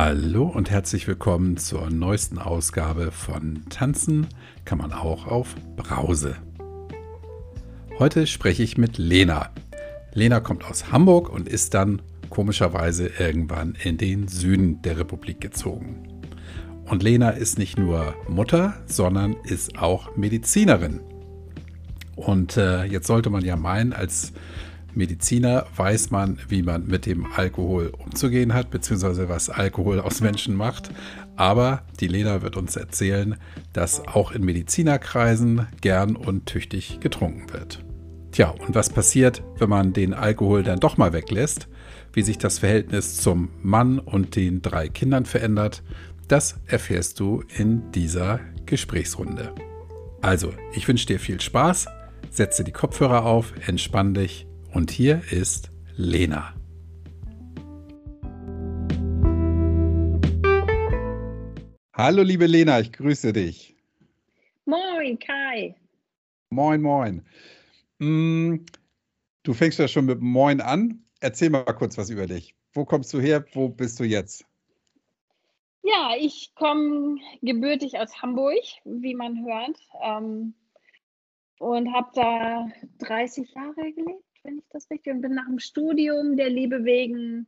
Hallo und herzlich willkommen zur neuesten Ausgabe von Tanzen kann man auch auf Brause. Heute spreche ich mit Lena. Lena kommt aus Hamburg und ist dann komischerweise irgendwann in den Süden der Republik gezogen. Und Lena ist nicht nur Mutter, sondern ist auch Medizinerin. Und äh, jetzt sollte man ja meinen, als Mediziner weiß man, wie man mit dem Alkohol umzugehen hat, beziehungsweise was Alkohol aus Menschen macht. Aber die Lena wird uns erzählen, dass auch in Medizinerkreisen gern und tüchtig getrunken wird. Tja, und was passiert, wenn man den Alkohol dann doch mal weglässt? Wie sich das Verhältnis zum Mann und den drei Kindern verändert, das erfährst du in dieser Gesprächsrunde. Also, ich wünsche dir viel Spaß, setze die Kopfhörer auf, entspann dich und hier ist Lena. Hallo liebe Lena, ich grüße dich. Moin Kai. Moin, moin. Mm, du fängst ja schon mit Moin an. Erzähl mal kurz was über dich. Wo kommst du her? Wo bist du jetzt? Ja, ich komme gebürtig aus Hamburg, wie man hört, ähm, und habe da 30 Jahre gelebt wenn ich das richtig und bin nach dem Studium der Liebe wegen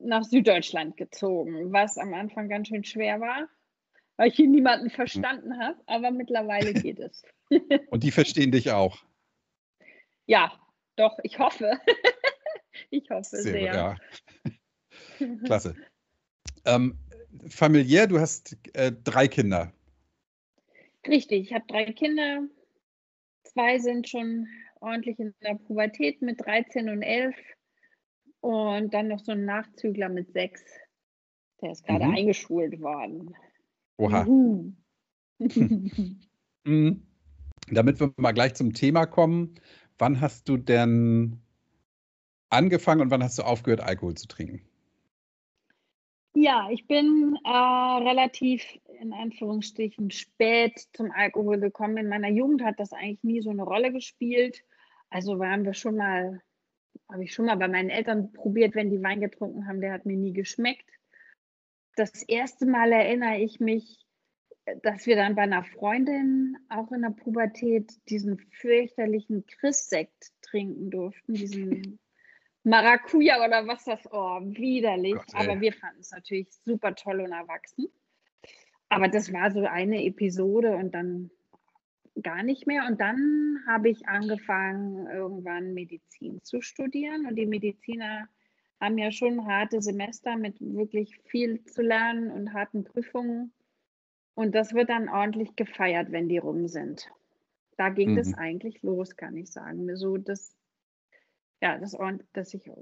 nach Süddeutschland gezogen, was am Anfang ganz schön schwer war, weil ich hier niemanden verstanden habe, aber mittlerweile geht es. Und die verstehen dich auch? Ja, doch, ich hoffe. ich hoffe sehr. sehr. Ja. Klasse. Ähm, familiär, du hast äh, drei Kinder. Richtig, ich habe drei Kinder. Zwei sind schon ordentlich in der Pubertät mit 13 und 11 und dann noch so ein Nachzügler mit 6. Der ist gerade mhm. eingeschult worden. Oha. mhm. Damit wir mal gleich zum Thema kommen, wann hast du denn angefangen und wann hast du aufgehört, Alkohol zu trinken? Ja, ich bin äh, relativ in Anführungsstrichen spät zum Alkohol gekommen. In meiner Jugend hat das eigentlich nie so eine Rolle gespielt. Also waren wir schon mal, habe ich schon mal bei meinen Eltern probiert, wenn die Wein getrunken haben, der hat mir nie geschmeckt. Das erste Mal erinnere ich mich, dass wir dann bei einer Freundin auch in der Pubertät diesen fürchterlichen Chris-Sekt trinken durften, diesen Maracuja oder was das, oh, widerlich. Gott, Aber wir fanden es natürlich super toll und erwachsen. Aber das war so eine Episode und dann gar nicht mehr. Und dann habe ich angefangen, irgendwann Medizin zu studieren. Und die Mediziner haben ja schon harte Semester mit wirklich viel zu lernen und harten Prüfungen. Und das wird dann ordentlich gefeiert, wenn die rum sind. Da ging mhm. das eigentlich los, kann ich sagen. So, dass, ja, das, dass ich äh,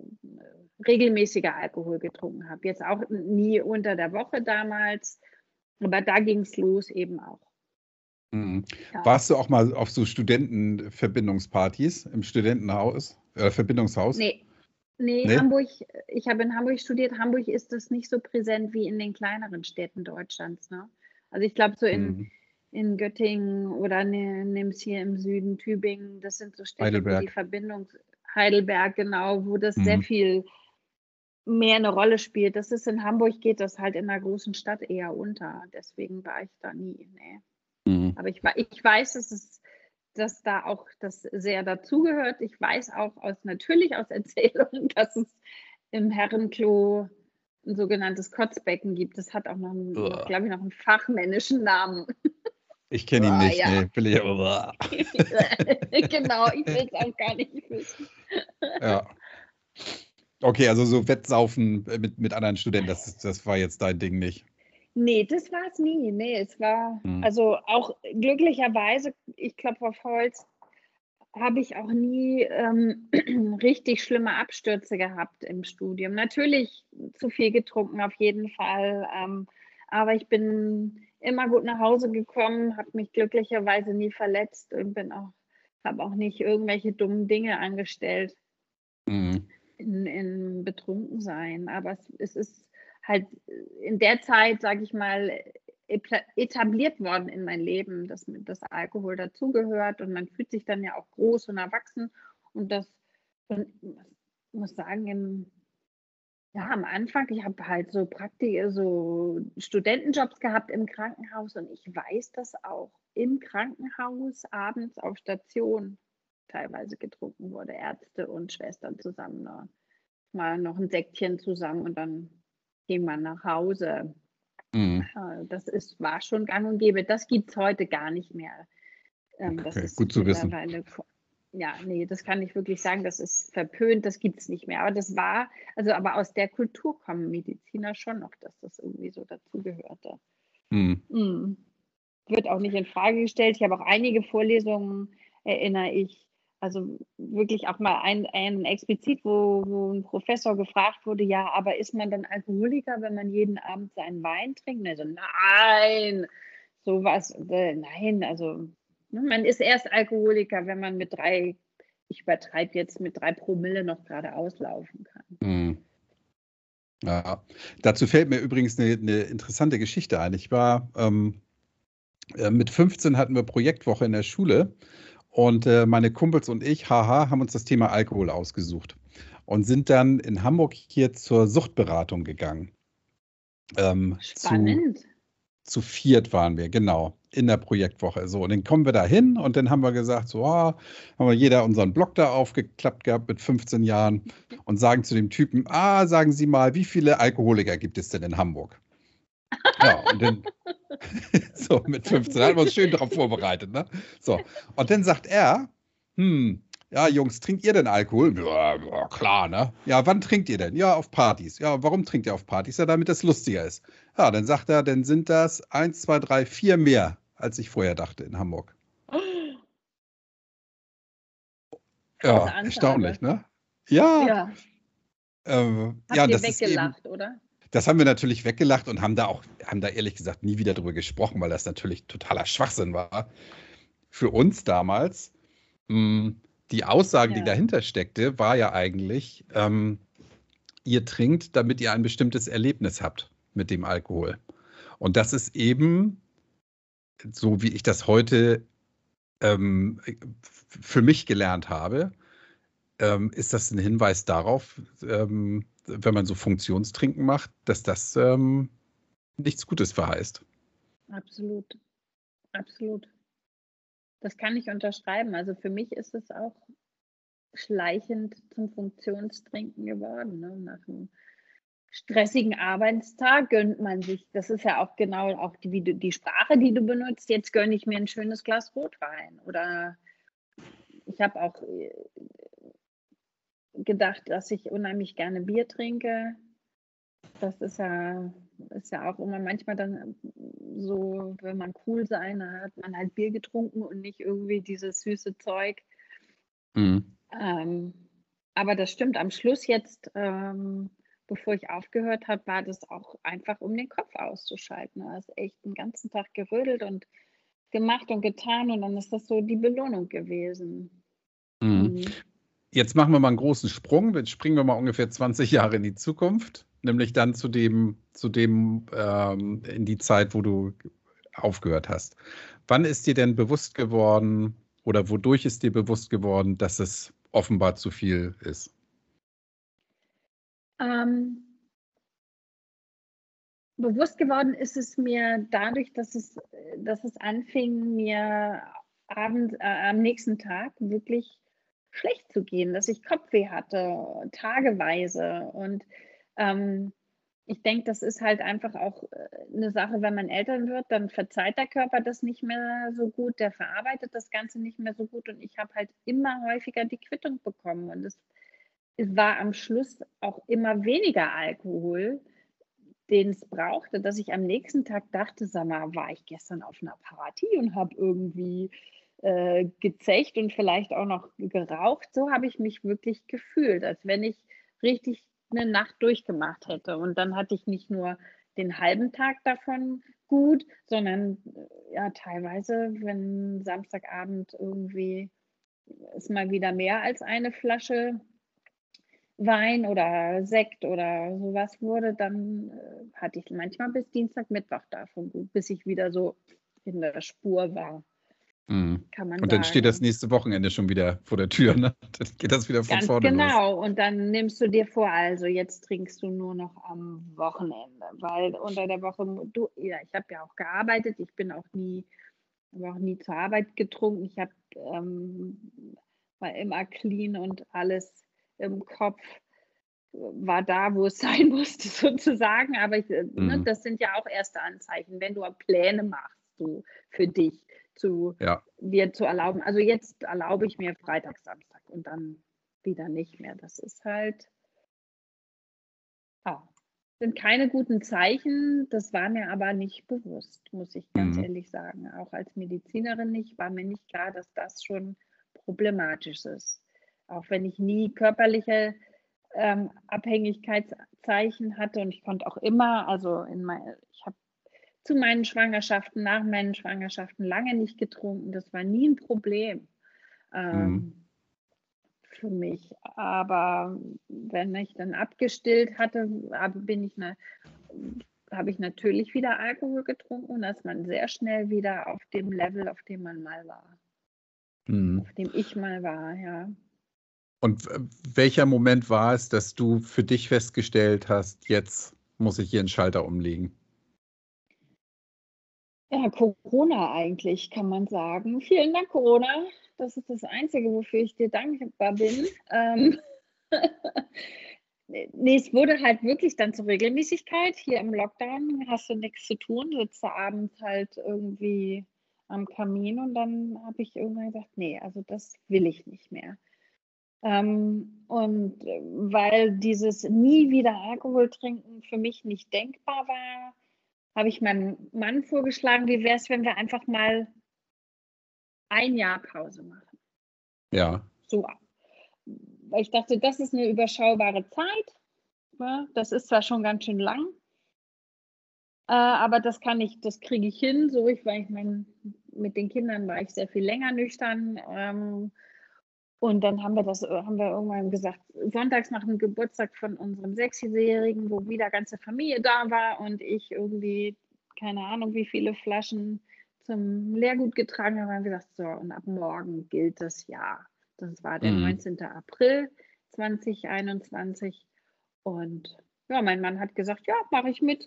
regelmäßiger Alkohol getrunken habe. Jetzt auch nie unter der Woche damals, aber da ging es los eben auch. Mhm. Ja. Warst du auch mal auf so Studentenverbindungspartys im Studentenhaus, äh, Verbindungshaus? Nee. Nee, nee, Hamburg, ich habe in Hamburg studiert. Hamburg ist das nicht so präsent wie in den kleineren Städten Deutschlands. Ne? Also ich glaube so in, mhm. in Göttingen oder ne, nimm's hier im Süden, Tübingen, das sind so Städte, Heidelberg. wo die Verbindung, Heidelberg genau, wo das mhm. sehr viel mehr eine Rolle spielt. Das ist in Hamburg, geht das halt in einer großen Stadt eher unter. Deswegen war ich da nie. Nee. Mhm. Aber ich, ich weiß, dass es dass da auch das sehr dazugehört. Ich weiß auch aus natürlich aus Erzählungen, dass es im Herrenklo ein sogenanntes Kotzbecken gibt. Das hat auch noch, einen, glaube ich, noch einen fachmännischen Namen. Ich kenne ihn nicht, ja. nee, will ich aber. genau, ich will es auch gar nicht wissen. Ja. Okay, also so Wettsaufen mit, mit anderen Studenten, das, das war jetzt dein Ding nicht. Nee, das war es nie. Nee, es war, mhm. also auch glücklicherweise, ich klopfe auf Holz, habe ich auch nie ähm, richtig schlimme Abstürze gehabt im Studium. Natürlich zu viel getrunken, auf jeden Fall. Ähm, aber ich bin immer gut nach Hause gekommen, habe mich glücklicherweise nie verletzt und bin auch, habe auch nicht irgendwelche dummen Dinge angestellt mhm. in, in Betrunkensein. Aber es, es ist halt in der Zeit, sage ich mal, etabliert worden in mein Leben, dass das Alkohol dazugehört und man fühlt sich dann ja auch groß und erwachsen und das und ich muss sagen, im, Ja, am Anfang, ich habe halt so Praktik so Studentenjobs gehabt im Krankenhaus und ich weiß das auch. Im Krankenhaus abends auf Station teilweise getrunken wurde, Ärzte und Schwestern zusammen. Ne? Mal noch ein Säckchen zusammen und dann ging man nach Hause. Mhm. Äh, das ist, war schon gang und gäbe. Das gibt es heute gar nicht mehr. Ähm, okay, gut zu wissen ja, nee, das kann ich wirklich sagen, das ist verpönt, das gibt es nicht mehr. Aber das war, also aber aus der Kultur kommen Mediziner schon noch, dass das irgendwie so dazugehörte. Mhm. Mhm. Wird auch nicht in Frage gestellt. Ich habe auch einige Vorlesungen, erinnere ich, also wirklich auch mal ein, ein explizit, wo, wo ein Professor gefragt wurde, ja, aber ist man dann Alkoholiker, wenn man jeden Abend seinen Wein trinkt? Also nein, sowas, äh, nein, also man ist erst Alkoholiker, wenn man mit drei, ich übertreibe jetzt, mit drei Promille noch gerade auslaufen kann. Mhm. Ja, dazu fällt mir übrigens eine, eine interessante Geschichte ein. Ich war ähm, äh, mit 15 hatten wir Projektwoche in der Schule und äh, meine Kumpels und ich, haha, haben uns das Thema Alkohol ausgesucht und sind dann in Hamburg hier zur Suchtberatung gegangen. Ähm, Spannend. Zu, zu viert waren wir, genau, in der Projektwoche. So, und dann kommen wir da hin und dann haben wir gesagt, so, oh, haben wir jeder unseren Blog da aufgeklappt gehabt mit 15 Jahren und sagen zu dem Typen, ah, sagen Sie mal, wie viele Alkoholiker gibt es denn in Hamburg? Ja, und dann, so mit 15, haben wir uns schön darauf vorbereitet, ne? So, und dann sagt er, hm, ja, Jungs, trinkt ihr denn Alkohol? Ja, ja, klar, ne? Ja, wann trinkt ihr denn? Ja, auf Partys. Ja, warum trinkt ihr auf Partys? Ja, damit das lustiger ist. Ja, dann sagt er, dann sind das eins, zwei, drei, vier mehr, als ich vorher dachte in Hamburg. Ja, erstaunlich, ne? Ja. Ja. Ähm, Habt ja, ihr das weggelacht, eben, oder? Das haben wir natürlich weggelacht und haben da auch, haben da ehrlich gesagt nie wieder drüber gesprochen, weil das natürlich totaler Schwachsinn war. Für uns damals. Mh, hm, die Aussage, ja. die dahinter steckte, war ja eigentlich, ähm, ihr trinkt, damit ihr ein bestimmtes Erlebnis habt mit dem Alkohol. Und das ist eben, so wie ich das heute ähm, für mich gelernt habe, ähm, ist das ein Hinweis darauf, ähm, wenn man so Funktionstrinken macht, dass das ähm, nichts Gutes verheißt. Absolut, absolut. Das kann ich unterschreiben. Also für mich ist es auch schleichend zum Funktionstrinken geworden. Ne? Nach einem stressigen Arbeitstag gönnt man sich, das ist ja auch genau auch die, die Sprache, die du benutzt, jetzt gönne ich mir ein schönes Glas Rotwein. Oder ich habe auch äh, gedacht, dass ich unheimlich gerne Bier trinke. Das ist ja, ist ja auch immer manchmal dann so, wenn man cool sein, dann hat man halt Bier getrunken und nicht irgendwie dieses süße Zeug. Mhm. Ähm, aber das stimmt, am Schluss jetzt, ähm, bevor ich aufgehört habe, war das auch einfach, um den Kopf auszuschalten. Du hast echt den ganzen Tag gerödelt und gemacht und getan und dann ist das so die Belohnung gewesen. Mhm. Mhm. Jetzt machen wir mal einen großen Sprung. Jetzt springen wir mal ungefähr 20 Jahre in die Zukunft, nämlich dann zu dem, zu dem ähm, in die Zeit, wo du aufgehört hast. Wann ist dir denn bewusst geworden oder wodurch ist dir bewusst geworden, dass es offenbar zu viel ist? Ähm, bewusst geworden ist es mir dadurch, dass es, dass es anfing, mir abends, äh, am nächsten Tag wirklich schlecht zu gehen, dass ich Kopfweh hatte, tageweise. Und ähm, ich denke, das ist halt einfach auch äh, eine Sache, wenn man Eltern wird, dann verzeiht der Körper das nicht mehr so gut, der verarbeitet das Ganze nicht mehr so gut und ich habe halt immer häufiger die Quittung bekommen und es war am Schluss auch immer weniger Alkohol, den es brauchte, dass ich am nächsten Tag dachte, sag mal, war ich gestern auf einer Party und habe irgendwie äh, gezecht und vielleicht auch noch geraucht. So habe ich mich wirklich gefühlt, als wenn ich richtig eine Nacht durchgemacht hätte. Und dann hatte ich nicht nur den halben Tag davon gut, sondern ja teilweise, wenn Samstagabend irgendwie es mal wieder mehr als eine Flasche Wein oder Sekt oder sowas wurde, dann äh, hatte ich manchmal bis Dienstag, Mittwoch davon gut, bis ich wieder so in der Spur war. Mhm. Kann man und dann sagen. steht das nächste Wochenende schon wieder vor der Tür, ne? Dann geht das wieder von Ganz vorne Genau, los. und dann nimmst du dir vor, also jetzt trinkst du nur noch am Wochenende, weil unter der Woche, du, ja, ich habe ja auch gearbeitet, ich bin auch nie, habe auch nie zur Arbeit getrunken, ich habe ähm, war immer clean und alles im Kopf war da, wo es sein musste, sozusagen. Aber ich, ne, mhm. ne, das sind ja auch erste Anzeichen, wenn du Pläne machst, so für dich zu ja. dir zu erlauben. Also jetzt erlaube ich mir Freitag, Samstag und dann wieder nicht mehr. Das ist halt, ja, sind keine guten Zeichen. Das war mir aber nicht bewusst, muss ich ganz mhm. ehrlich sagen. Auch als Medizinerin nicht, war mir nicht klar, dass das schon problematisch ist. Auch wenn ich nie körperliche ähm, Abhängigkeitszeichen hatte und ich konnte auch immer, also in mein, ich habe zu meinen Schwangerschaften, nach meinen Schwangerschaften lange nicht getrunken. Das war nie ein Problem ähm, mhm. für mich. Aber wenn ich dann abgestillt hatte, bin ich eine, habe ich natürlich wieder Alkohol getrunken und ist man sehr schnell wieder auf dem Level, auf dem man mal war. Mhm. Auf dem ich mal war, ja. Und welcher Moment war es, dass du für dich festgestellt hast, jetzt muss ich hier einen Schalter umlegen? Ja, Corona eigentlich, kann man sagen. Vielen Dank, Corona. Das ist das Einzige, wofür ich dir dankbar bin. Ähm, nee, es wurde halt wirklich dann zur Regelmäßigkeit. Hier im Lockdown hast du nichts zu tun, sitzt abends halt irgendwie am Kamin und dann habe ich irgendwann gesagt, nee, also das will ich nicht mehr. Ähm, und weil dieses nie wieder Alkohol trinken für mich nicht denkbar war, habe ich meinem Mann vorgeschlagen, wie wäre es, wenn wir einfach mal ein Jahr Pause machen. Ja. So. Weil ich dachte, das ist eine überschaubare Zeit. Ja, ne? das ist zwar schon ganz schön lang, äh, aber das kann ich, das kriege ich hin. So, ich, weil ich mein, mit den Kindern war ich sehr viel länger nüchtern. Ähm, und dann haben wir das, haben wir irgendwann gesagt, sonntags nach dem Geburtstag von unserem Sechsjährigen, wo wieder ganze Familie da war und ich irgendwie, keine Ahnung, wie viele Flaschen zum Lehrgut getragen habe, haben wir gesagt, so, und ab morgen gilt das Jahr. Das war der mhm. 19. April 2021. Und ja, mein Mann hat gesagt, ja, mache ich mit,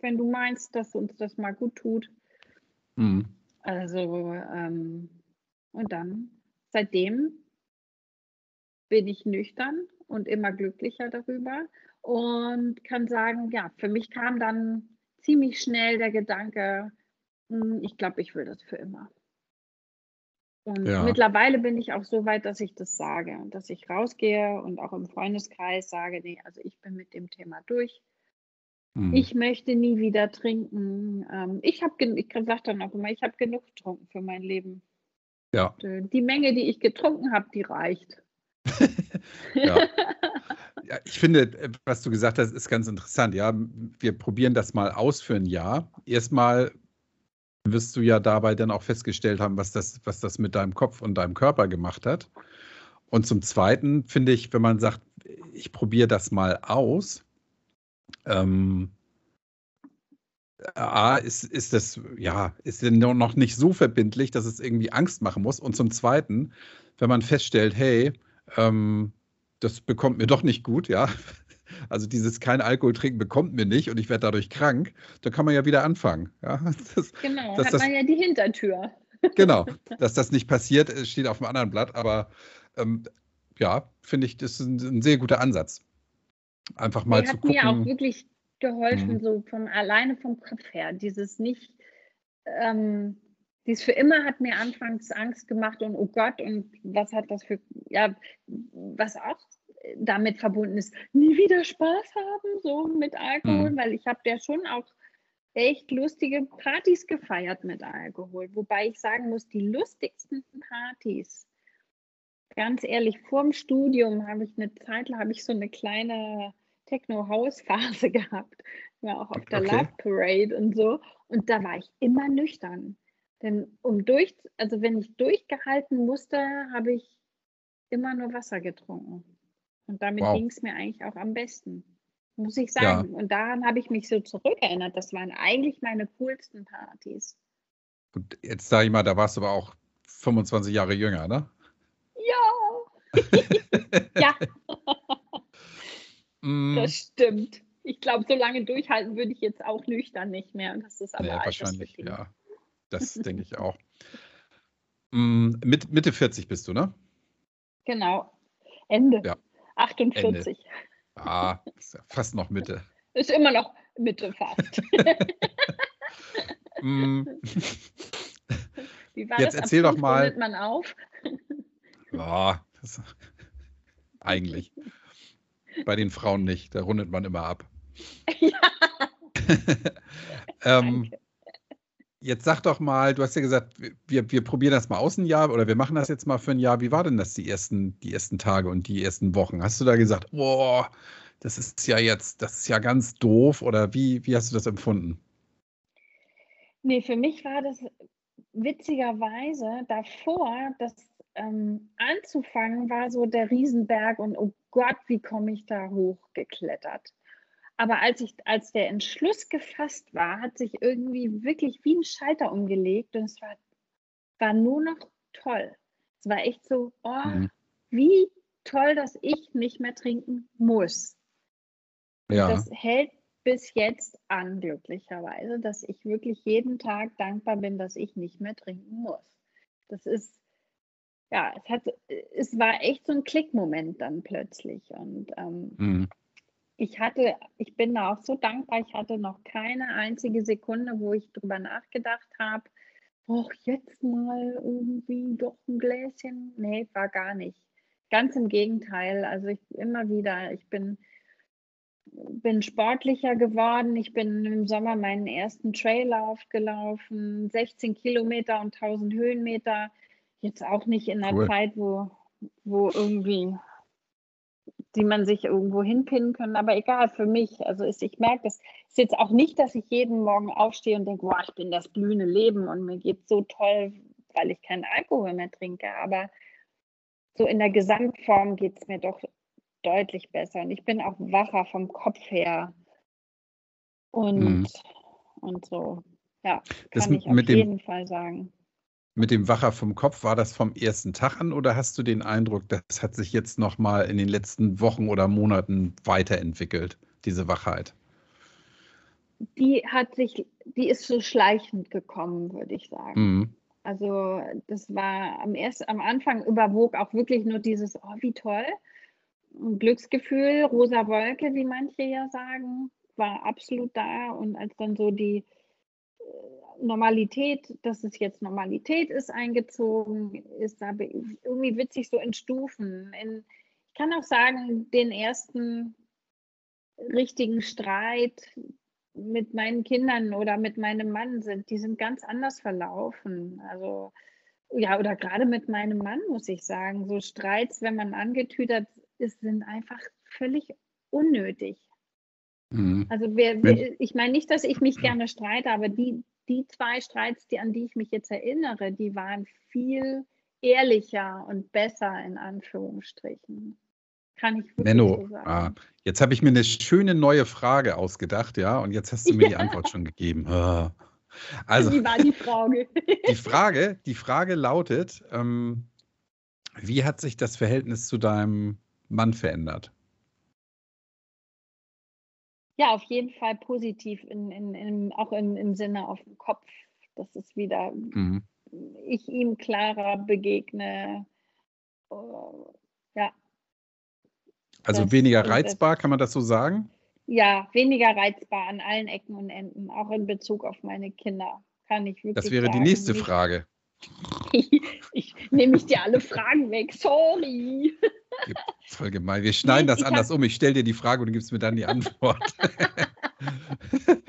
wenn du meinst, dass uns das mal gut tut. Mhm. Also, ähm, und dann, seitdem bin ich nüchtern und immer glücklicher darüber und kann sagen, ja, für mich kam dann ziemlich schnell der Gedanke, hm, ich glaube, ich will das für immer. Und ja. mittlerweile bin ich auch so weit, dass ich das sage dass ich rausgehe und auch im Freundeskreis sage, nee, also ich bin mit dem Thema durch. Mhm. Ich möchte nie wieder trinken. Ähm, ich habe, ich sage dann auch immer, ich habe genug getrunken für mein Leben. Ja. Die Menge, die ich getrunken habe, die reicht. ja. ja. ich finde, äh, was du gesagt hast, ist ganz interessant. Ja, wir probieren das mal aus für ein Jahr. Erstmal wirst du ja dabei dann auch festgestellt haben, was das, was das mit deinem Kopf und deinem Körper gemacht hat. Und zum Zweiten finde ich, wenn man sagt, ich probiere das mal aus, ähm, A, ist, ist das, ja, ist noch nicht so verbindlich, dass es irgendwie Angst machen muss. Und zum Zweiten, wenn man feststellt, hey, ähm, das bekommt mir doch nicht gut, ja. Also dieses kein Alkohol trinken bekommt mir nicht und ich werde dadurch krank, da kann man ja wieder anfangen. Ja? Das, genau, hat das, man ja die Hintertür. Genau, dass das nicht passiert, steht auf dem anderen Blatt, aber ähm, ja, finde ich, das ist ein, ein, sehr guter Ansatz. Einfach mal Der zu gucken. Hat mir auch wirklich geholfen, mhm. so von alleine vom Kopf her, dieses nicht ähm, dies für immer hat mir anfangs Angst gemacht und oh Gott, und was hat das für, ja, was auch damit verbunden ist, nie wieder Spaß haben, so mit Alkohol, mhm. weil ich habe ja schon auch echt lustige Partys gefeiert mit Alkohol. Wobei ich sagen muss, die lustigsten Partys, ganz ehrlich, vorm Studium habe ich eine Zeit lang, habe ich so eine kleine Techno-House-Phase gehabt. War auch auf der okay. Love Parade und so. Und da war ich immer nüchtern. Denn um durch, also wenn ich durchgehalten musste, habe ich immer nur Wasser getrunken. Und damit wow. ging es mir eigentlich auch am besten, muss ich sagen. Ja. Und daran habe ich mich so zurückerinnert. Das waren eigentlich meine coolsten Partys. Und jetzt sage ich mal, da warst du aber auch 25 Jahre jünger, ne? Ja. ja. Mm, Das stimmt. Ich glaube, so lange durchhalten würde ich jetzt auch nüchtern nicht mehr. Und das ist aber nee, wahrscheinlich, ja. Das denke ich auch. Mm, mit, Mitte 40 bist du, ne? Genau. Ende. Ja. 48. Ah, ist ja fast noch Mitte. Ist immer noch Mitte fast. Mm, Wie war Jetzt das? Erzähl doch mal- rundet man auf. ja, das, eigentlich. Bei den Frauen nicht, da rundet man immer ab. ja, ähm. Jetzt sag doch mal, du hast ja gesagt, wir, wir probieren das mal aus ein Jahr oder wir machen das jetzt mal für ein Jahr. Wie war denn das die ersten, die ersten Tage und die ersten Wochen? Hast du da gesagt, boah, das ist ja jetzt, das ist ja ganz doof oder wie, wie hast du das empfunden? Nee, für mich war das witzigerweise davor, das ähm, anzufangen, war so der Riesenberg und oh Gott, wie komme ich da hochgeklettert. Aber als ich, als der Entschluss gefasst war, hat sich irgendwie wirklich wie ein Schalter umgelegt und es war, war nur noch toll. Es war echt so, oh, Mhm. wie toll, dass ich nicht mehr trinken muss. Ja, Das hält bis jetzt an, glücklicherweise, dass ich wirklich jeden Tag dankbar bin, dass ich nicht mehr trinken muss. Das ist, ja, es hat, es war echt so ein Klickmoment dann plötzlich. Und ähm, mhm. Ich hatte, ich bin da auch so dankbar, ich hatte noch keine einzige Sekunde, wo ich drüber nachgedacht habe, oh, jetzt mal irgendwie doch ein Gläschen. Nee, war gar nicht. Ganz im Gegenteil. Also ich immer wieder, ich bin, bin sportlicher geworden. Ich bin im Sommer meinen ersten Traillauf gelaufen, 16 Kilometer und 1000 Höhenmeter. Jetzt auch nicht in einer Cool. Zeit, wo, wo irgendwie die man sich irgendwo hinpinnen können, aber egal für mich. Also ist, ich merke, das ist jetzt auch nicht, dass ich jeden Morgen aufstehe und denke, boah, ich bin das blühende Leben und mir geht so toll, weil ich keinen Alkohol mehr trinke. Aber so in der Gesamtform geht es mir doch deutlich besser. Und ich bin auch wacher vom Kopf her. Und, Mhm. und so, ja, Das kann mit- ich auf mit dem- jeden Fall sagen. Mit dem Wacher vom Kopf, war das vom ersten Tag an oder hast du den Eindruck, das hat sich jetzt nochmal in den letzten Wochen oder Monaten weiterentwickelt, diese Wachheit? Die hat sich, die ist so schleichend gekommen, würde ich sagen. Mhm. Also das war am ersten, am Anfang überwog auch wirklich nur dieses, oh, wie toll. Ein Glücksgefühl, rosa Wolke, wie manche ja sagen, war absolut da. Und als dann so die Normalität, dass es jetzt Normalität ist, eingezogen ist, da irgendwie witzig so in Stufen. In, ich kann auch sagen, den ersten richtigen Streit mit meinen Kindern oder mit meinem Mann sind, die sind ganz anders verlaufen. Also ja, oder gerade mit meinem Mann muss ich sagen, so Streits, wenn man angetütert ist, sind einfach völlig unnötig. Mhm. Also wer, ich meine nicht, dass ich mich gerne streite, aber die, die zwei Streits, die, an die ich mich jetzt erinnere, die waren viel ehrlicher und besser in Anführungsstrichen. Kann ich wirklich Menno, so sagen. ah, jetzt habe ich mir eine schöne neue Frage ausgedacht, ja, und jetzt hast du mir die. Antwort schon gegeben. Ah. Also, Wie war die Frage? die Frage, die Frage lautet, ähm, wie hat sich das Verhältnis zu deinem Mann verändert? Ja, auf jeden Fall positiv, in, in, in, auch im, im Sinne auf den Kopf. Das ist wieder, Mhm. ich ihm klarer begegne. Äh, ja, Also Das- weniger reizbar, kann man das so sagen? ja, weniger reizbar an allen Ecken und Enden, auch in Bezug auf meine Kinder. Kann ich wirklich Das wäre die sagen. nächste Nicht- Frage. ich nehme ich dir alle Fragen weg, sorry. Voll gemein. Wir schneiden Nee, das hab- anders um. Ich stelle dir die Frage und du gibst mir dann die Antwort.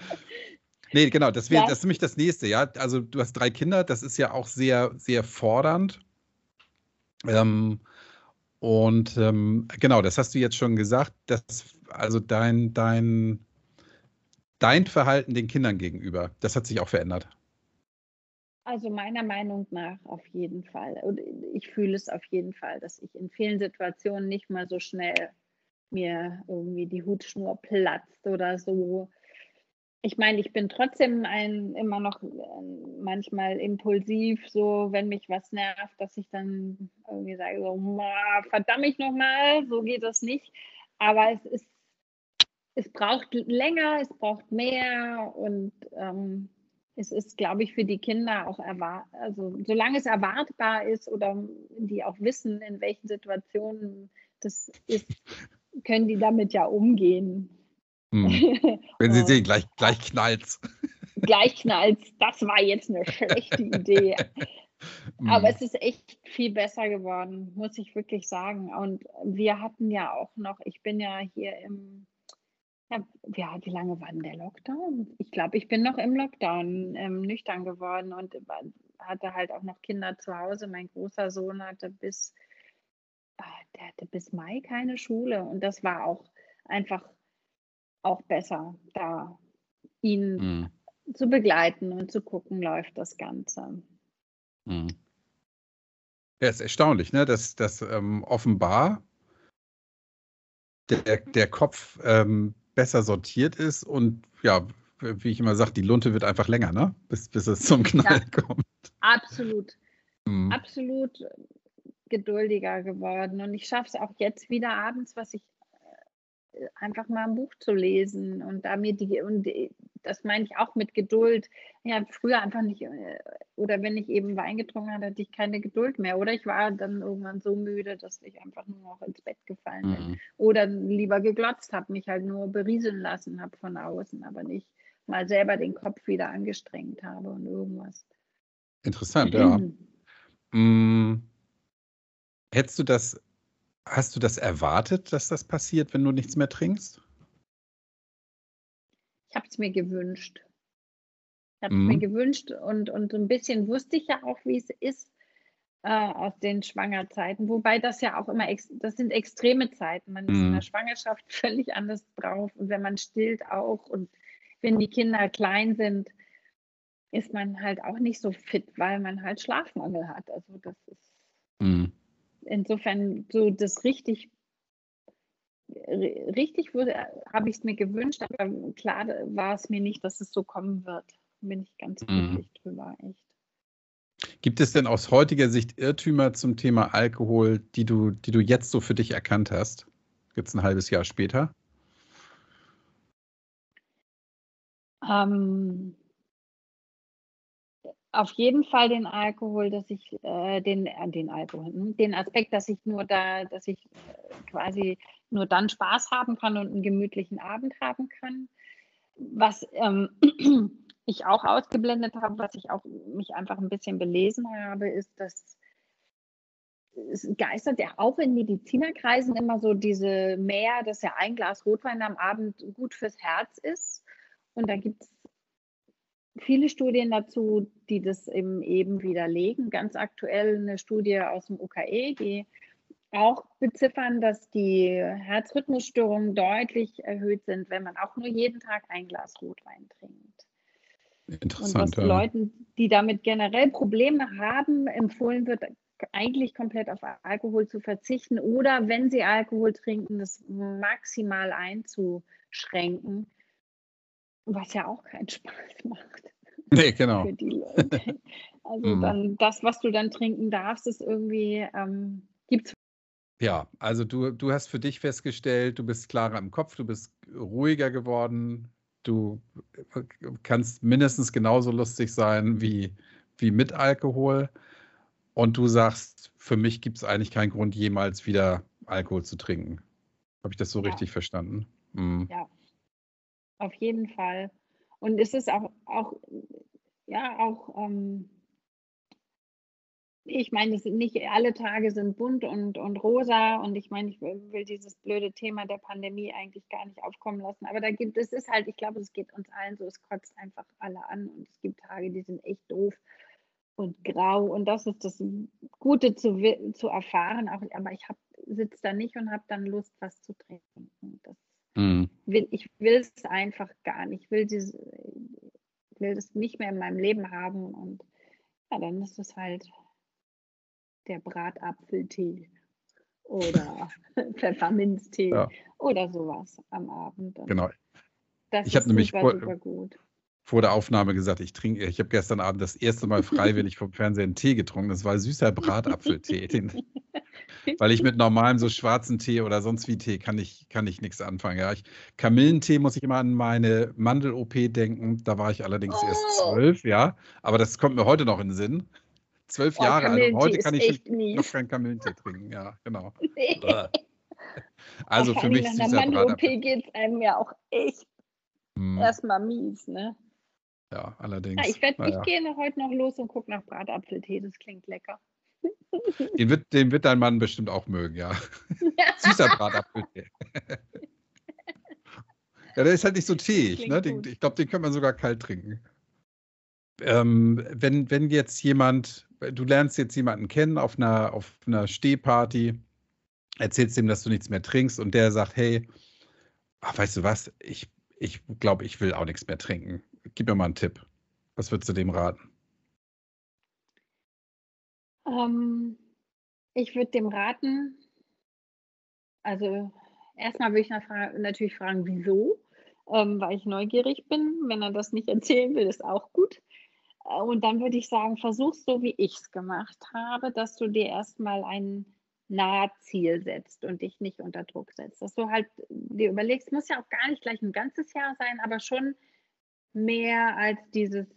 nee, genau, das, wäre, Ja. das ist nämlich das nächste, ja. Also du hast drei Kinder, das ist ja auch sehr, sehr fordernd. Ähm, und ähm, genau, das hast du jetzt schon gesagt, dass also dein, dein, dein Verhalten den Kindern gegenüber, das hat sich auch verändert. Also meiner Meinung nach auf jeden Fall. Und ich fühle es auf jeden Fall, dass ich in vielen Situationen nicht mal so schnell mir irgendwie die Hutschnur platzt oder so. ich meine, ich bin trotzdem ein, immer noch äh, manchmal impulsiv, so wenn mich was nervt, dass ich dann irgendwie sage, so, verdammt ich nochmal, so geht das nicht. Aber es ist, es braucht länger, es braucht mehr und ähm, es ist, glaube ich, für die Kinder auch erwartet, also solange es erwartbar ist oder die auch wissen, in welchen Situationen das ist, können die damit ja umgehen. Hm. Wenn Sie sehen, gleich, gleich knallt's. Gleich knallt's. Das war jetzt eine schlechte Idee. Aber hm. es ist echt viel besser geworden, muss ich wirklich sagen. Und wir hatten ja auch noch, ich bin ja hier im, ja, ja wie lange war denn der Lockdown? Ich glaube, ich bin noch im Lockdown ähm, nüchtern geworden und hatte halt auch noch Kinder zu Hause. Mein großer Sohn hatte bis, ah, der hatte bis Mai keine Schule und das war auch einfach auch besser, da ihn mhm. zu begleiten und zu gucken, läuft das Ganze. Mhm. Ja, ist erstaunlich, ne? dass, dass ähm, offenbar der, der Kopf ähm, besser sortiert ist und ja, wie ich immer sage, die Lunte wird einfach länger, ne? bis, bis es zum Knall ja, kommt. Absolut. Mhm. Absolut geduldiger geworden. Und ich schaffe es auch jetzt wieder abends, was ich einfach mal ein Buch zu lesen und damit die, und das meine ich auch mit Geduld. Ja, früher einfach nicht, äh, oder wenn ich eben Wein getrunken hatte, hatte ich keine Geduld mehr. Oder ich war dann irgendwann so müde, dass ich einfach nur noch ins Bett gefallen bin. Mhm. Oder lieber geglotzt habe, mich halt nur berieseln lassen habe von außen, aber nicht mal selber den Kopf wieder angestrengt habe und irgendwas. Interessant, ja. Mhm. Hättest du das Hast du das erwartet, dass das passiert, wenn du nichts mehr trinkst? Ich habe es mir gewünscht. Ich habe es mir mhm. gewünscht und, und so ein bisschen wusste ich ja auch, wie es ist äh, aus den Schwangerzeiten. Wobei das ja auch immer, das sind extreme Zeiten. Man ist in der mhm. Schwangerschaft völlig anders drauf und wenn man stillt auch und wenn die Kinder klein sind, ist man halt auch nicht so fit, weil man halt Schlafmangel hat. Also das ist. Mhm insofern so das richtig richtig wurde, habe ich es mir gewünscht, aber klar war es mir nicht, dass es so kommen wird. Bin ich ganz mhm. glücklich mhm. drüber, echt. Gibt es denn aus heutiger Sicht Irrtümer zum Thema Alkohol, die du, die du jetzt so für dich erkannt hast? Jetzt ein halbes Jahr später? Ähm, auf jeden Fall den Alkohol, dass ich äh, den, äh, den Alkohol, hm, den Aspekt, dass ich nur da, dass ich äh, quasi nur dann Spaß haben kann und einen gemütlichen Abend haben kann. Was ähm, ich auch ausgeblendet habe, was ich auch mich einfach ein bisschen belesen habe, ist, dass es geistert ja auch in Medizinerkreisen immer so diese mehr, dass ja ein Glas Rotwein am Abend gut fürs Herz ist. Und da gibt es viele Studien dazu, die das eben, eben widerlegen. Ganz aktuell eine Studie aus dem UKE, die auch beziffern, dass die Herzrhythmusstörungen deutlich erhöht sind, wenn man auch nur jeden Tag ein Glas Rotwein trinkt. Interessant. Und dass ja. Leuten, die damit generell Probleme haben, empfohlen wird, eigentlich komplett auf Alkohol zu verzichten oder wenn sie Alkohol trinken, das maximal einzuschränken was ja auch keinen Spaß macht. Nee, genau. Für die Leute. Also mhm. dann das, was du dann trinken darfst, ist irgendwie, ähm, es. Ja, also du, du hast für dich festgestellt, du bist klarer im Kopf, du bist ruhiger geworden, du kannst mindestens genauso lustig sein wie, wie mit Alkohol. Und du sagst, für mich gibt es eigentlich keinen Grund, jemals wieder Alkohol zu trinken. Habe ich das so ja. richtig verstanden? Mhm. Ja, auf jeden Fall. Und es ist auch, auch ja, auch, ähm, ich meine, nicht alle Tage sind bunt und, und rosa und ich meine, ich will, will, dieses blöde Thema der Pandemie eigentlich gar nicht aufkommen lassen. Aber da gibt es ist halt, ich glaube, es geht uns allen so, es kotzt einfach alle an und es gibt Tage, die sind echt doof und grau und das ist das Gute zu, zu erfahren. Auch, aber ich sitze da nicht und habe dann Lust, was zu trinken. Das Mhm. Will, ich will es einfach gar nicht. Ich will, diese, will das nicht mehr in meinem Leben haben. Und ja, dann ist es halt der Bratapfeltee oder Pfefferminztee ja. oder sowas am Abend. Genau. Das ich habe nämlich super, vor, vor der Aufnahme gesagt, ich trinke, ich habe gestern Abend das erste Mal freiwillig vom Fernseher einen Tee getrunken. Das war süßer Bratapfeltee. Den, weil ich mit normalem so schwarzen Tee oder sonst wie Tee kann ich, kann ich nichts anfangen. Ja, ich, Kamillentee muss ich immer an meine Mandel-OP denken. Da war ich allerdings Oh. erst zwölf, ja. Aber das kommt mir heute noch in den Sinn. Zwölf Oh, Jahre alt. Und Kamillentee heute kann ich noch keinen Kamillentee trinken. Ja, genau. Nee. Also für mich nach einer Mandel-OP geht es einem ja auch echt Hm, erstmal mies, ne? Ja, allerdings. Ja, ich, werd, naja. ich gehe noch heute noch los und gucke nach Bratapfeltee. Das klingt lecker. Den wird, den wird dein Mann bestimmt auch mögen, ja. Süßer Bratapfeltee. ja, der ist halt nicht so teeig. Klingt Ne? Den, ich glaube, den kann man sogar kalt trinken. Ähm, wenn, wenn jetzt jemand, du lernst jetzt jemanden kennen auf einer, auf einer Stehparty, erzählst dem, dass du nichts mehr trinkst und der sagt, hey, ach, weißt du was, ich, ich glaube, ich will auch nichts mehr trinken. Gib mir mal einen Tipp. Was würdest du dem raten? Ähm, ich würde dem raten, also erstmal würde ich natürlich fragen, wieso, ähm, weil ich neugierig bin. Wenn er das nicht erzählen will, ist auch gut. Äh, Und dann würde ich sagen, versuch's so, wie ich es gemacht habe, dass du dir erstmal ein Nahziel setzt und dich nicht unter Druck setzt. Dass du halt dir überlegst, muss ja auch gar nicht gleich ein ganzes Jahr sein, aber schon mehr als dieses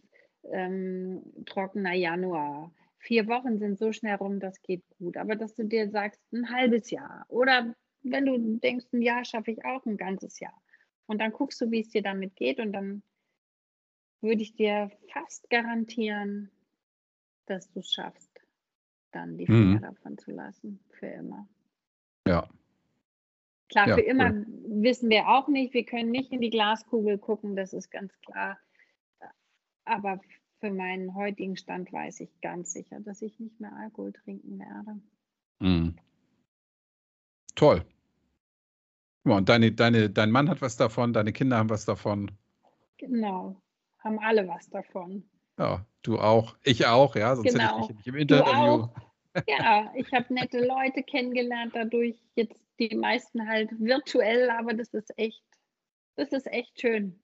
ähm, trockener Januar. Vier Wochen sind so schnell rum, das geht gut. Aber dass du dir sagst, ein halbes Jahr oder wenn du denkst, ein Jahr schaffe ich auch ein ganzes Jahr. Und dann guckst du, wie es dir damit geht und dann würde ich dir fast garantieren, dass du es schaffst, dann die Mhm. Finger davon zu lassen, für immer. Ja. Klar, Ja, für immer wissen wir auch nicht. Wir können nicht in die Glaskugel gucken, das ist ganz klar. Aber für meinen heutigen Stand weiß ich ganz sicher, dass ich nicht mehr Alkohol trinken werde. Mhm. Toll. Ja, und deine, deine, dein Mann hat was davon, deine Kinder haben was davon. Genau. Haben alle was davon. Ja, du auch. Ich auch, ja, sonst Genau. hätte ich dich nicht im Du Interview. auch. Ja, ich habe nette Leute kennengelernt, dadurch jetzt die meisten halt virtuell, aber das ist echt, das ist echt schön.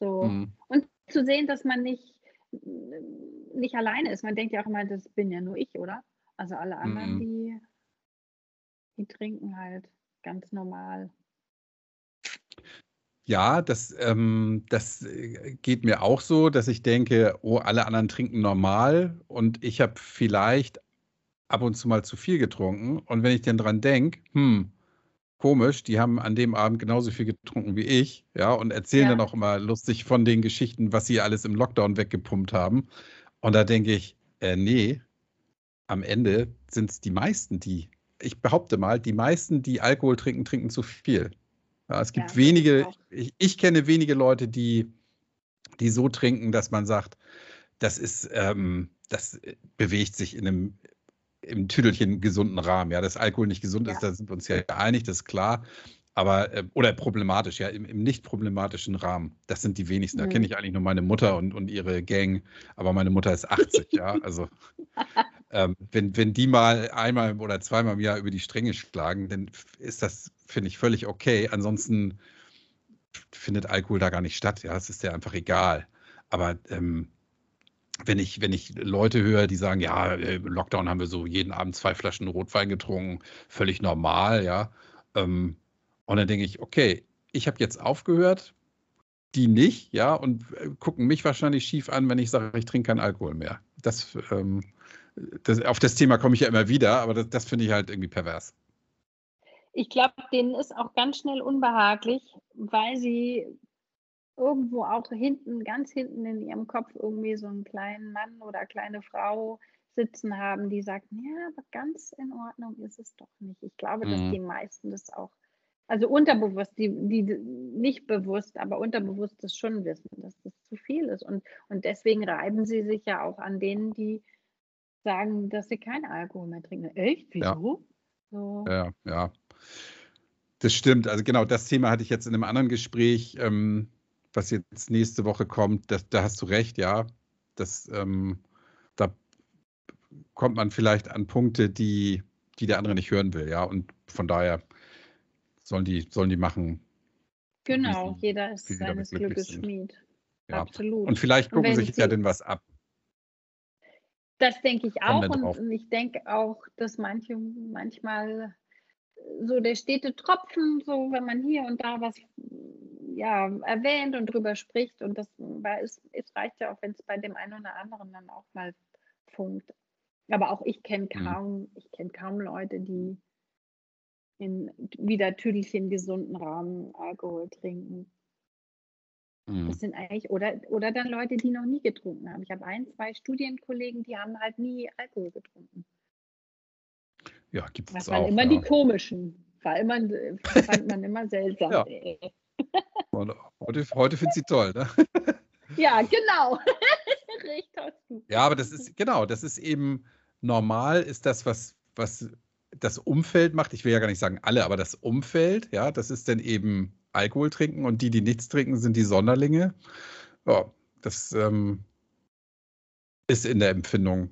So. Mhm. Und zu sehen, dass man nicht, nicht alleine ist. Man denkt ja auch immer, das bin ja nur ich, oder? Also alle anderen, Mhm. die, die trinken halt ganz normal. Ja, das, ähm, das äh, geht mir auch so, dass ich denke, oh, alle anderen trinken normal und ich habe vielleicht ab und zu mal zu viel getrunken. Und wenn ich dann dran denke, hm, komisch, die haben an dem Abend genauso viel getrunken wie ich, ja, und erzählen Ja. dann auch immer lustig von den Geschichten, was sie alles im Lockdown weggepumpt haben. Und da denke ich, äh, nee, am Ende sind es die meisten, die, ich behaupte mal, die meisten, die Alkohol trinken, trinken zu viel. Ja, es gibt Ja, wenige, ich, ich kenne wenige Leute, die, die so trinken, dass man sagt, das ist, ähm, das äh, bewegt sich in einem im Tüdelchen gesunden Rahmen. Ja, dass Alkohol nicht gesund ist, Ja. da sind wir uns ja einig, das ist klar. Aber, äh, oder problematisch, ja, im, im nicht problematischen Rahmen. Das sind die wenigsten. Da Mhm. kenne ich eigentlich nur meine Mutter und, und ihre Gang. Aber meine Mutter ist 80, ja. Also, ähm, wenn, wenn die mal einmal oder zweimal im Jahr über die Stränge schlagen, dann ist das, finde ich, völlig okay. Ansonsten findet Alkohol da gar nicht statt. Ja, es ist ja einfach egal. Aber ähm, wenn ich, wenn ich Leute höre, die sagen, ja, äh, im Lockdown haben wir so jeden Abend zwei Flaschen Rotwein getrunken, völlig normal, ja. Ähm, und dann denke ich, okay, ich habe jetzt aufgehört, die nicht, ja, und äh, gucken mich wahrscheinlich schief an, wenn ich sage, ich trinke keinen Alkohol mehr. Das, ähm, das, auf das Thema komme ich ja immer wieder, aber das, das finde ich halt irgendwie pervers. Ich glaube, denen ist auch ganz schnell unbehaglich, weil sie irgendwo auch hinten, ganz hinten in ihrem Kopf irgendwie so einen kleinen Mann oder kleine Frau sitzen haben, die sagt, ja, aber ganz in Ordnung ist es doch nicht. Ich glaube, dass Mhm. die meisten das auch, also unterbewusst, die, die nicht bewusst, aber unterbewusst das schon wissen, dass das zu viel ist. Und, und deswegen reiben sie sich ja auch an denen, die sagen, dass sie keinen Alkohol mehr trinken. Echt? Ja. Wieso? So. Ja, ja. Das stimmt. Also genau das Thema hatte ich jetzt in einem anderen Gespräch, ähm, was jetzt nächste Woche kommt. Das, da hast du recht, ja. Das, ähm, da kommt man vielleicht an Punkte, die, die der andere nicht hören will, ja. Und von daher sollen die, sollen die machen, Genau, jeder ist seines Glückes Schmied. Ja. Absolut. Und vielleicht gucken und sich ja denn was ab. Das denke ich auch. Und, und, ich denke auch, dass manche manchmal so der stete Tropfen, so wenn man hier und da was ja, erwähnt und drüber spricht. Und das ist, es reicht ja auch, wenn es bei dem einen oder anderen dann auch mal funkt. Aber auch ich kenne mhm. kaum, mhm. ich kenne kaum Leute, die in wieder Tüdelchen gesunden Rahmen Alkohol trinken. Mhm. Das sind eigentlich, oder, oder dann Leute, die noch nie getrunken haben. Ich habe ein, zwei Studienkollegen, die haben halt nie Alkohol getrunken. Ja, gibt es auch. Das waren immer ja. die komischen. War immer, fand man immer seltsam. ja. Heute, heute findet sie toll, ne? Ja, genau. Ja, aber das ist, genau, das ist eben normal, ist das, was, was das Umfeld macht. Ich will ja gar nicht sagen alle, aber das Umfeld, ja, das ist dann eben Alkohol trinken und die, die nichts trinken, sind die Sonderlinge. Ja, das ähm, ist in der Empfindung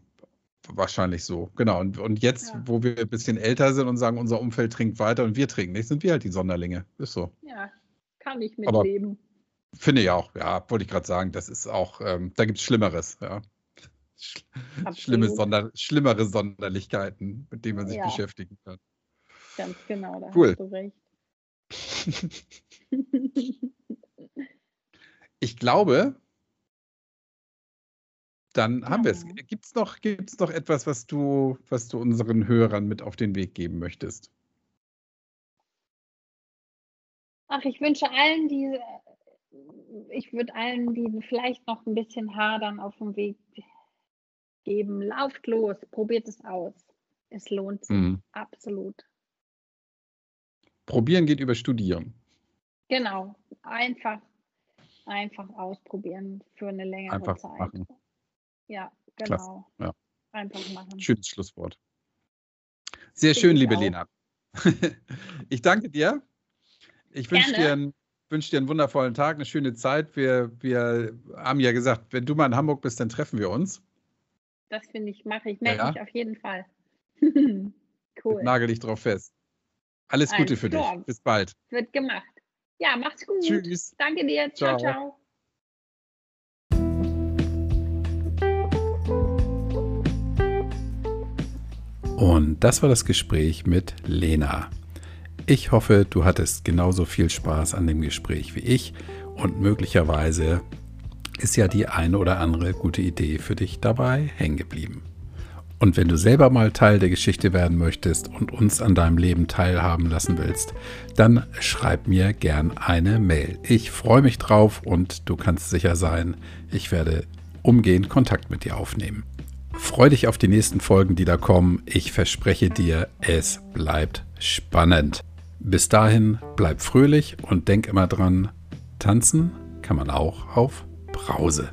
wahrscheinlich so. Genau. Und, und jetzt, ja. wo wir ein bisschen älter sind und sagen, unser Umfeld trinkt weiter und wir trinken nicht, sind wir halt die Sonderlinge. Ist so. Ja, kann ich mitleben. Finde ich auch, ja, wollte ich gerade sagen, das ist auch, ähm, da gibt es Schlimmeres, ja. Schlimme Sonder, schlimmere Sonderlichkeiten, mit denen man sich ja. beschäftigen kann. Ganz genau, da cool. hast du recht. ich glaube, dann haben wir es. Gibt es noch, gibt's noch etwas, was du, was du unseren Hörern mit auf den Weg geben möchtest? Ach, ich wünsche allen, die, ich würde allen, die vielleicht noch ein bisschen hadern, auf dem Weg geben. Lauft los, probiert es aus. Es lohnt sich. Mhm. Absolut. Probieren geht über Studieren. Genau, einfach, einfach ausprobieren für eine längere einfach Zeit. Machen. Ja, genau. Ja. Einfach machen. Schönes Schlusswort. Sehr Finde schön, liebe auch. Lena. ich danke dir. Ich wünsche dir, einen, wünsch dir einen wundervollen Tag, eine schöne Zeit. Wir, wir haben ja gesagt, wenn du mal in Hamburg bist, dann treffen wir uns. Das finde ich, mache ich. Melde ja, ja. mich auf jeden Fall. cool. Nagel dich drauf fest. Alles Gute für dich. Bis bald. Wird gemacht. Ja, mach's gut. Tschüss. Danke dir. Ciao, ciao. ciao. Und das war das Gespräch mit Lena. Ich hoffe, du hattest genauso viel Spaß an dem Gespräch wie ich und möglicherweise ist ja die eine oder andere gute Idee für dich dabei hängen geblieben. Und wenn du selber mal Teil der Geschichte werden möchtest und uns an deinem Leben teilhaben lassen willst, dann schreib mir gern eine Mail. Ich freue mich drauf und du kannst sicher sein, ich werde umgehend Kontakt mit dir aufnehmen. Freu dich auf die nächsten Folgen, die da kommen. Ich verspreche dir, es bleibt spannend. Bis dahin bleib fröhlich und denk immer dran, tanzen kann man auch auf Brause.